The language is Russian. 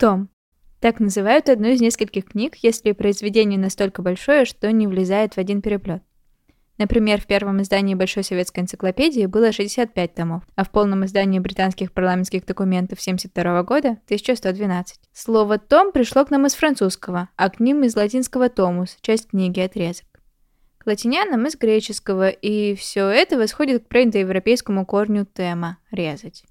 Том. Так называют одну из нескольких книг, если произведение настолько большое, что не влезает в один переплет. Например, в первом издании Большой советской энциклопедии было 65 томов, а в полном издании британских парламентских документов 1972 года 1112. Слово «том» пришло к нам из французского, а к ним из латинского «томус», часть книги «Отрезок». К латинянам из греческого, и все это восходит к проиндоевропейскому корню «тема» – «резать».